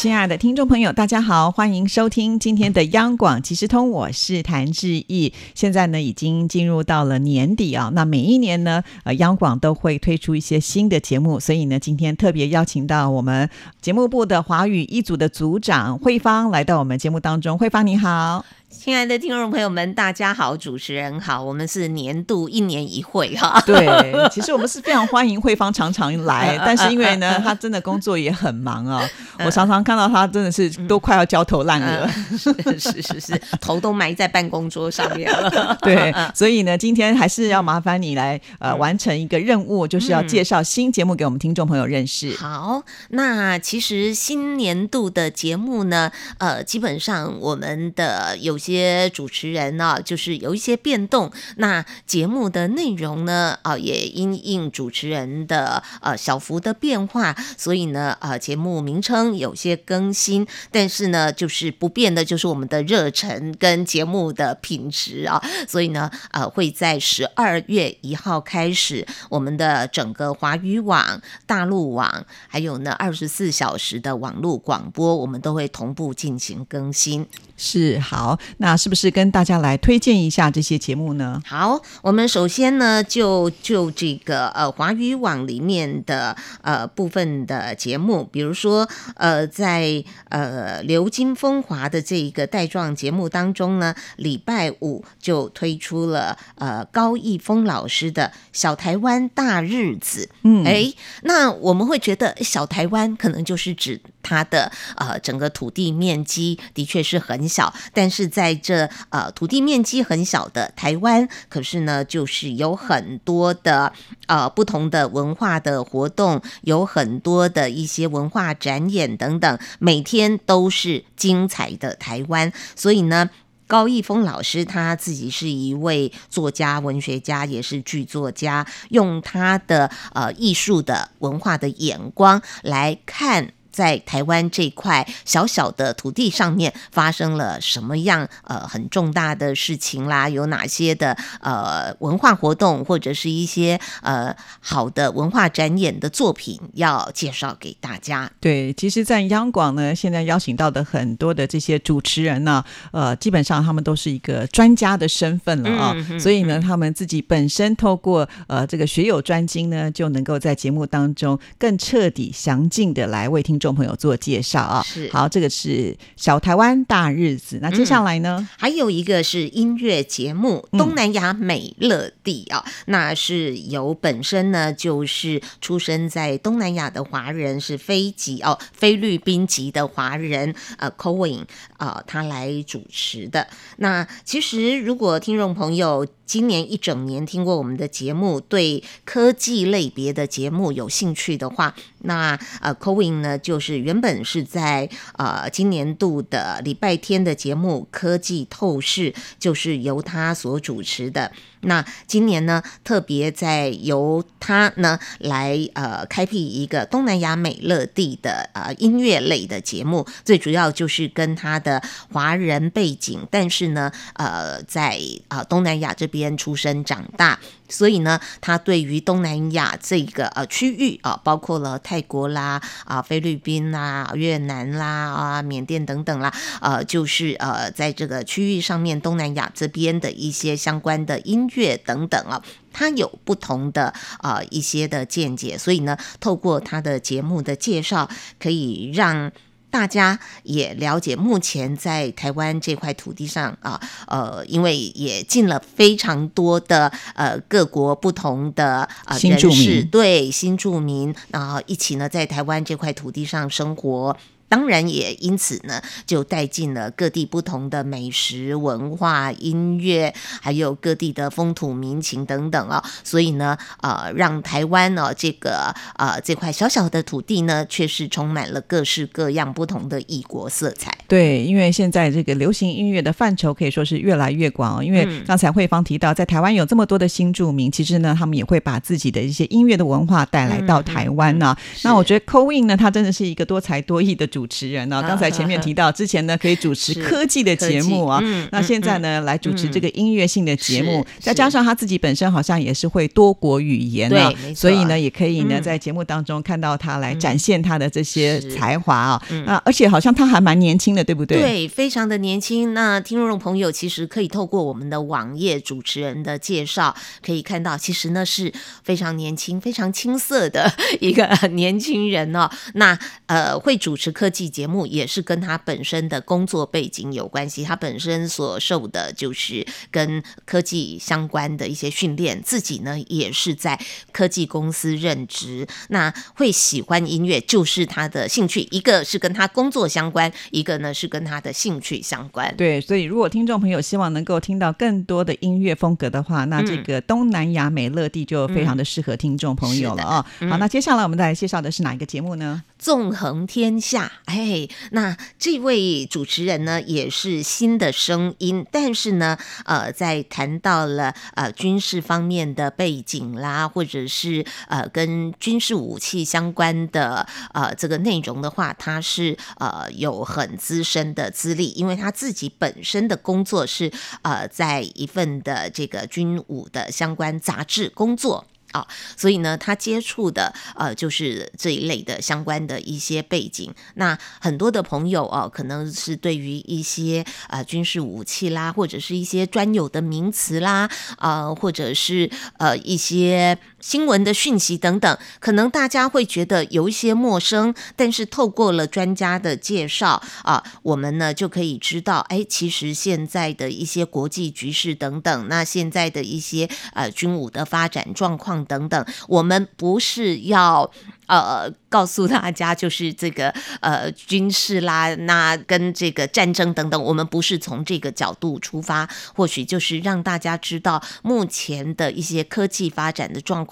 亲爱的听众朋友，大家好，欢迎收听今天的央广即时通，我是谭志毅。现在呢，已经进入到了年底啊，那每一年呢，呃，央广都会推出一些新的节目，所以呢，今天特别邀请到我们节目部的华语一组的组长慧芳来到我们节目当中。慧芳你好。亲爱的听众朋友们，大家好，主持人好，我们是年度一年一会哈。对，其实我们是非常欢迎慧芳常常来，但是因为呢，她真的工作也很忙啊，我常常看到她真的是都快要焦头烂额，是是是是，头都埋在办公桌上面了。对，所以呢，今天还是要麻烦你来呃完成一个任务，就是要介绍新节目给我们听众朋友认识。好，那其实新年度的节目呢，呃，基本上我们的有。些主持人呢，就是有一些变动。那节目的内容呢，啊，也因应主持人的呃小幅的变化，所以呢，呃，节目名称有些更新。但是呢，就是不变的，就是我们的热忱跟节目的品质啊。所以呢，呃，会在十二月一号开始，我们的整个华语网、大陆网，还有呢二十四小时的网络广播，我们都会同步进行更新。是好。那是不是跟大家来推荐一下这些节目呢？好，我们首先呢，就就这个呃华语网里面的呃部分的节目，比如说呃在呃流金风华的这一个带状节目当中呢，礼拜五就推出了呃高义峰老师的小台湾大日子。嗯，哎，那我们会觉得小台湾可能就是指它的呃整个土地面积的确是很小，但是在这呃土地面积很小的台湾，可是呢，就是有很多的呃不同的文化的活动，有很多的一些文化展演等等，每天都是精彩的台湾。所以呢，高义峰老师他自己是一位作家、文学家，也是剧作家，用他的呃艺术的文化的眼光来看。在台湾这块小小的土地上面发生了什么样呃很重大的事情啦？有哪些的呃文化活动或者是一些呃好的文化展演的作品要介绍给大家？对，其实，在央广呢，现在邀请到的很多的这些主持人呢，呃，基本上他们都是一个专家的身份了啊，所以呢，他们自己本身透过呃这个学有专精呢，就能够在节目当中更彻底详尽的来为听。众朋友做介绍啊，是好，这个是小台湾大日子。那接下来呢，还有一个是音乐节目《东南亚美乐地》啊，那是由本身呢就是出生在东南亚的华人，是非籍哦，菲律宾籍的华人呃 c o i n 啊，他来主持的。那其实如果听众朋友。今年一整年听过我们的节目，对科技类别的节目有兴趣的话，那呃 c o i n 呢，就是原本是在呃今年度的礼拜天的节目《科技透视》，就是由他所主持的。那今年呢，特别在由他呢来呃开辟一个东南亚美乐蒂的呃音乐类的节目，最主要就是跟他的华人背景，但是呢呃在啊东南亚这边出生长大。所以呢，他对于东南亚这个呃区域啊，包括了泰国啦、啊菲律宾啦、越南啦、啊缅甸等等啦，呃，就是呃在这个区域上面，东南亚这边的一些相关的音乐等等啊，他有不同的啊一些的见解。所以呢，透过他的节目的介绍，可以让。大家也了解，目前在台湾这块土地上啊，呃，因为也进了非常多的呃各国不同的呃人士，对新住民，然后一起呢在台湾这块土地上生活。当然也因此呢，就带进了各地不同的美食文化、音乐，还有各地的风土民情等等啊。所以呢，呃，让台湾呢这个呃这块小小的土地呢，却是充满了各式各样不同的异国色彩。对，因为现在这个流行音乐的范畴可以说是越来越广。因为刚才慧芳提到，在台湾有这么多的新住民，其实呢，他们也会把自己的一些音乐的文化带来到台湾呢。那我觉得 Coin 呢，他真的是一个多才多艺的主。主持人呢？刚才前面提到，之前呢可以主持科技的节目啊，那现在呢来主持这个音乐性的节目，再加上他自己本身好像也是会多国语言啊，所以呢也可以呢在节目当中看到他来展现他的这些才华啊啊，而且好像他还蛮年轻的，对不对？对，非常的年轻。那听众朋友其实可以透过我们的网页主持人的介绍，可以看到其实呢是非常年轻、非常青涩的一个 年轻人哦。那呃会主持科。技节目也是跟他本身的工作背景有关系，他本身所受的就是跟科技相关的一些训练，自己呢也是在科技公司任职，那会喜欢音乐就是他的兴趣，一个是跟他工作相关，一个呢是跟他的兴趣相关。对，所以如果听众朋友希望能够听到更多的音乐风格的话，那这个东南亚美乐蒂就非常的适合听众朋友了啊。好，那接下来我们再来介绍的是哪一个节目呢？纵横天下。哎，那这位主持人呢，也是新的声音，但是呢，呃，在谈到了呃军事方面的背景啦，或者是呃跟军事武器相关的呃这个内容的话，他是呃有很资深的资历，因为他自己本身的工作是呃在一份的这个军武的相关杂志工作。啊，所以呢，他接触的呃，就是这一类的相关的一些背景。那很多的朋友哦，可能是对于一些呃军事武器啦，或者是一些专有的名词啦，呃，或者是呃一些新闻的讯息等等，可能大家会觉得有一些陌生。但是透过了专家的介绍啊，我们呢就可以知道，哎，其实现在的一些国际局势等等，那现在的一些呃军武的发展状况。等等，我们不是要呃告诉大家，就是这个呃军事啦，那跟这个战争等等，我们不是从这个角度出发，或许就是让大家知道目前的一些科技发展的状，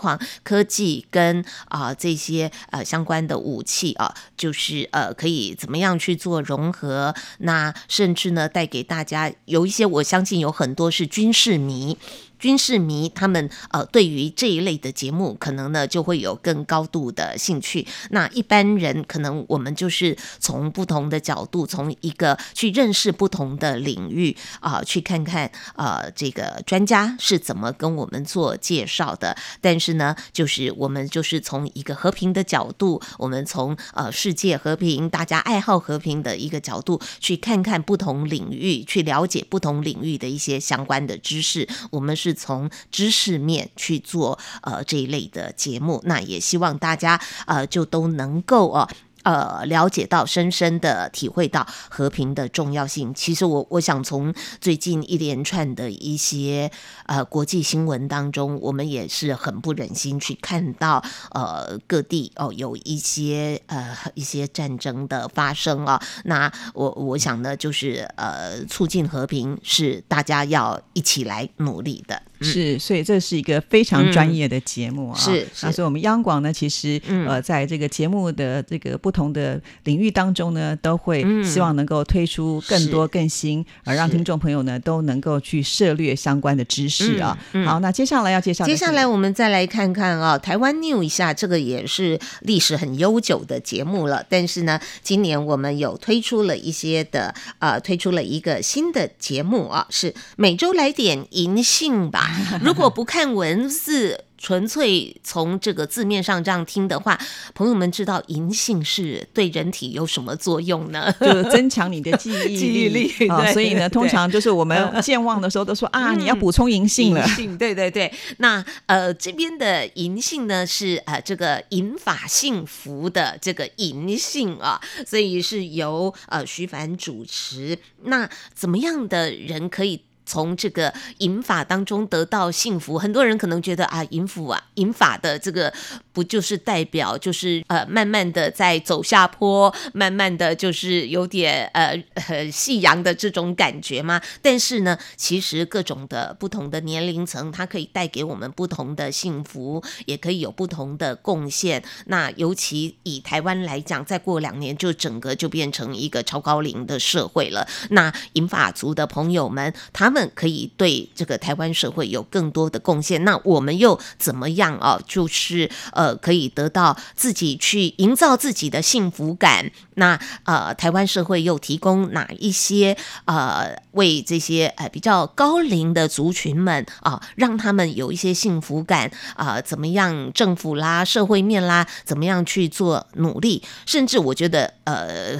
科技跟啊这些呃相关的武器啊，就是呃可以怎么样去做融合，那甚至呢带给大家有一些，我相信有很多是军事迷。军事迷他们呃，对于这一类的节目，可能呢就会有更高度的兴趣。那一般人可能我们就是从不同的角度，从一个去认识不同的领域啊，去看看呃这个专家是怎么跟我们做介绍的。但是呢，就是我们就是从一个和平的角度，我们从呃世界和平、大家爱好和平的一个角度，去看看不同领域，去了解不同领域的一些相关的知识。我们是。是从知识面去做呃这一类的节目，那也希望大家呃就都能够哦。呃，了解到，深深的体会到和平的重要性。其实我我想从最近一连串的一些呃国际新闻当中，我们也是很不忍心去看到呃各地哦有一些呃一些战争的发生啊。那我我想呢，就是呃促进和平是大家要一起来努力的。是，所以这是一个非常专业的节目啊。是，那所以我们央广呢，其实呃在这个节目的这个。不同的领域当中呢，都会希望能够推出更多更新，而让听众朋友呢都能够去涉猎相关的知识啊。好，那接下来要介绍，接下来我们再来看看啊，台湾 New 一下，这个也是历史很悠久的节目了。但是呢，今年我们有推出了一些的呃，推出了一个新的节目啊，是每周来点银杏吧。如果不看文字。纯粹从这个字面上这样听的话，朋友们知道银杏是对人体有什么作用呢？就增强你的记忆力 啊。所以呢，通常就是我们健忘的时候都说啊，你要补充银杏了。银杏，对对对。那呃，这边的银杏呢是呃这个银发幸福的这个银杏啊，所以是由呃徐凡主持。那怎么样的人可以？从这个银法当中得到幸福。很多人可能觉得啊，银府啊，银法的这个不就是代表就是呃，慢慢的在走下坡，慢慢的就是有点呃呃夕阳的这种感觉吗？但是呢，其实各种的不同的年龄层，它可以带给我们不同的幸福，也可以有不同的贡献。那尤其以台湾来讲，再过两年就整个就变成一个超高龄的社会了。那银发族的朋友们，他们可以对这个台湾社会有更多的贡献。那我们又怎么样啊？就是呃，可以得到自己去营造自己的幸福感。那呃，台湾社会又提供哪一些呃，为这些呃比较高龄的族群们啊，让他们有一些幸福感啊？怎么样，政府啦、社会面啦，怎么样去做努力？甚至我觉得呃。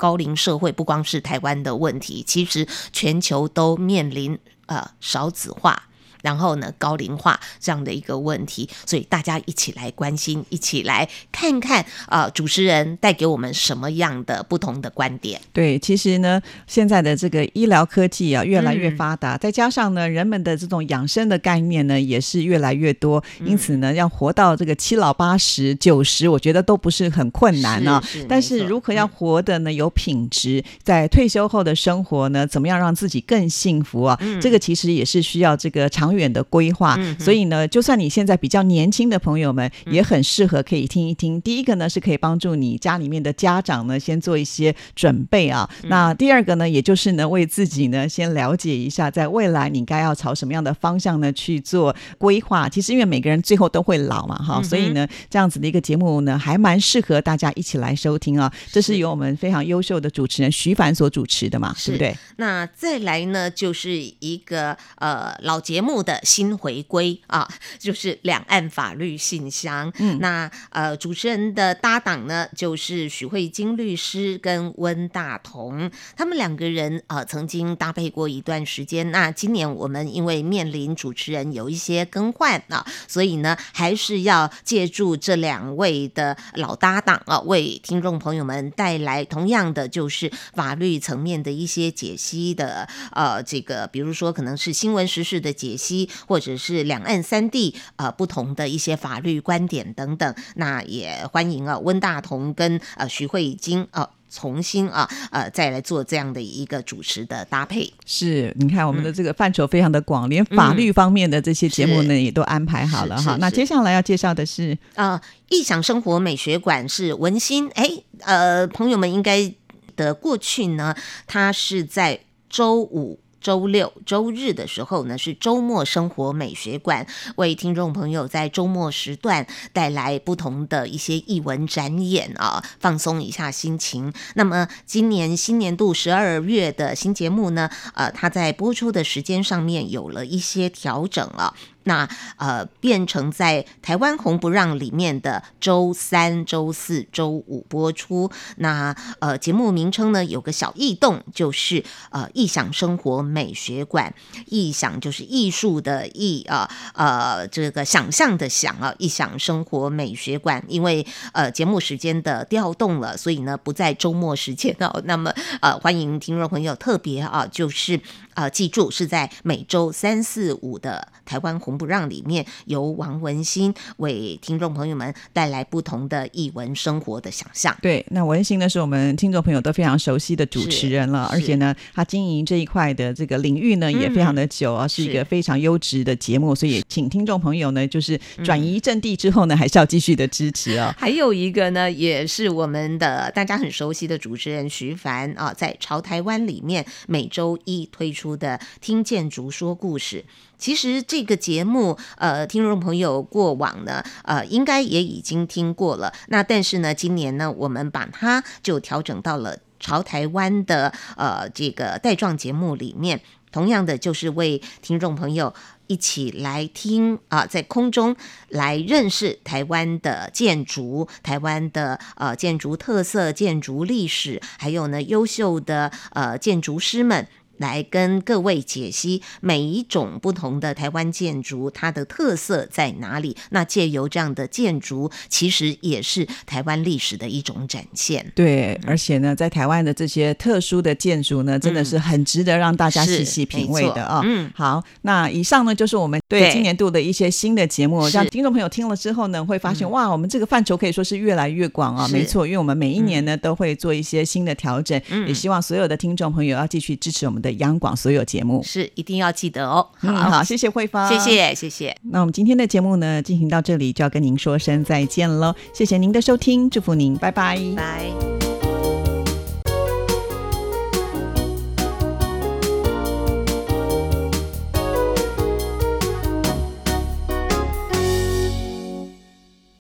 高龄社会不光是台湾的问题，其实全球都面临呃少子化。然后呢，高龄化这样的一个问题，所以大家一起来关心，一起来看看啊，主持人带给我们什么样的不同的观点？对，其实呢，现在的这个医疗科技啊越来越发达，再加上呢，人们的这种养生的概念呢也是越来越多，因此呢，要活到这个七老八十、九十，我觉得都不是很困难啊。但是如何要活的呢有品质，在退休后的生活呢，怎么样让自己更幸福啊？这个其实也是需要这个长。远的规划，所以呢，就算你现在比较年轻的朋友们，也很适合可以听一听。第一个呢，是可以帮助你家里面的家长呢，先做一些准备啊。那第二个呢，也就是呢，为自己呢，先了解一下，在未来你该要朝什么样的方向呢去做规划。其实因为每个人最后都会老嘛，哈，所以呢，这样子的一个节目呢，还蛮适合大家一起来收听啊。这是由我们非常优秀的主持人徐凡所主持的嘛，对不对？那再来呢，就是一个呃老节目。的新回归啊，就是两岸法律信箱。嗯，那呃，主持人的搭档呢，就是许慧金律师跟温大同，他们两个人呃曾经搭配过一段时间。那今年我们因为面临主持人有一些更换啊，所以呢，还是要借助这两位的老搭档啊，为听众朋友们带来同样的就是法律层面的一些解析的呃，这个比如说可能是新闻时事的解析。或者是两岸三地呃不同的一些法律观点等等，那也欢迎啊温大同跟呃徐慧晶啊重新啊呃再来做这样的一个主持的搭配。是，你看我们的这个范畴非常的广，连法律方面的这些节目呢也都安排好了哈。那接下来要介绍的是啊，异想生活美学馆是文心哎呃朋友们应该的过去呢，它是在周五。周六、周日的时候呢，是周末生活美学馆为听众朋友在周末时段带来不同的一些艺文展演啊，放松一下心情。那么今年新年度十二月的新节目呢，呃，它在播出的时间上面有了一些调整了。那呃，变成在台湾红不让里面的周三、周四周五播出。那呃，节目名称呢有个小异动，就是呃，异想生活美学馆。异想就是艺术的艺啊，呃，这个想象的想啊，异想生活美学馆。因为呃，节目时间的调动了，所以呢不在周末时间哦。那么呃，欢迎听众朋友特别啊，就是呃，记住是在每周三四五的台湾红。不让里面由王文新为听众朋友们带来不同的译文生活的想象。对，那文心呢是我们听众朋友都非常熟悉的主持人了，而且呢，他经营这一块的这个领域呢也非常的久啊，是一个非常优质的节目，所以请听众朋友呢就是转移阵地之后呢，还是要继续的支持啊。还有一个呢，也是我们的大家很熟悉的主持人徐凡啊，在朝台湾里面每周一推出的《听见竹说故事》。其实这个节节目，呃，听众朋友过往呢，呃，应该也已经听过了。那但是呢，今年呢，我们把它就调整到了朝台湾的呃这个带状节目里面，同样的就是为听众朋友一起来听啊，在空中来认识台湾的建筑、台湾的呃建筑特色、建筑历史，还有呢优秀的呃建筑师们。来跟各位解析每一种不同的台湾建筑它的特色在哪里。那借由这样的建筑，其实也是台湾历史的一种展现。对，而且呢，在台湾的这些特殊的建筑呢，真的是很值得让大家细细品味的啊。嗯，好，那以上呢就是我们对今年度的一些新的节目，是让听众朋友听了之后呢，会发现、哇，我们这个范畴可以说是越来越广啊。是没错，因为我们每一年呢、都会做一些新的调整，嗯也希望所有的听众朋友要继续支持我们的央广所有节目。是一定要记得哦。嗯，好，谢谢慧芳，谢。谢谢谢。那我们今天的节目呢，进行到这里就要跟您说声再见喽，谢谢您的收听，祝福您，拜拜。拜。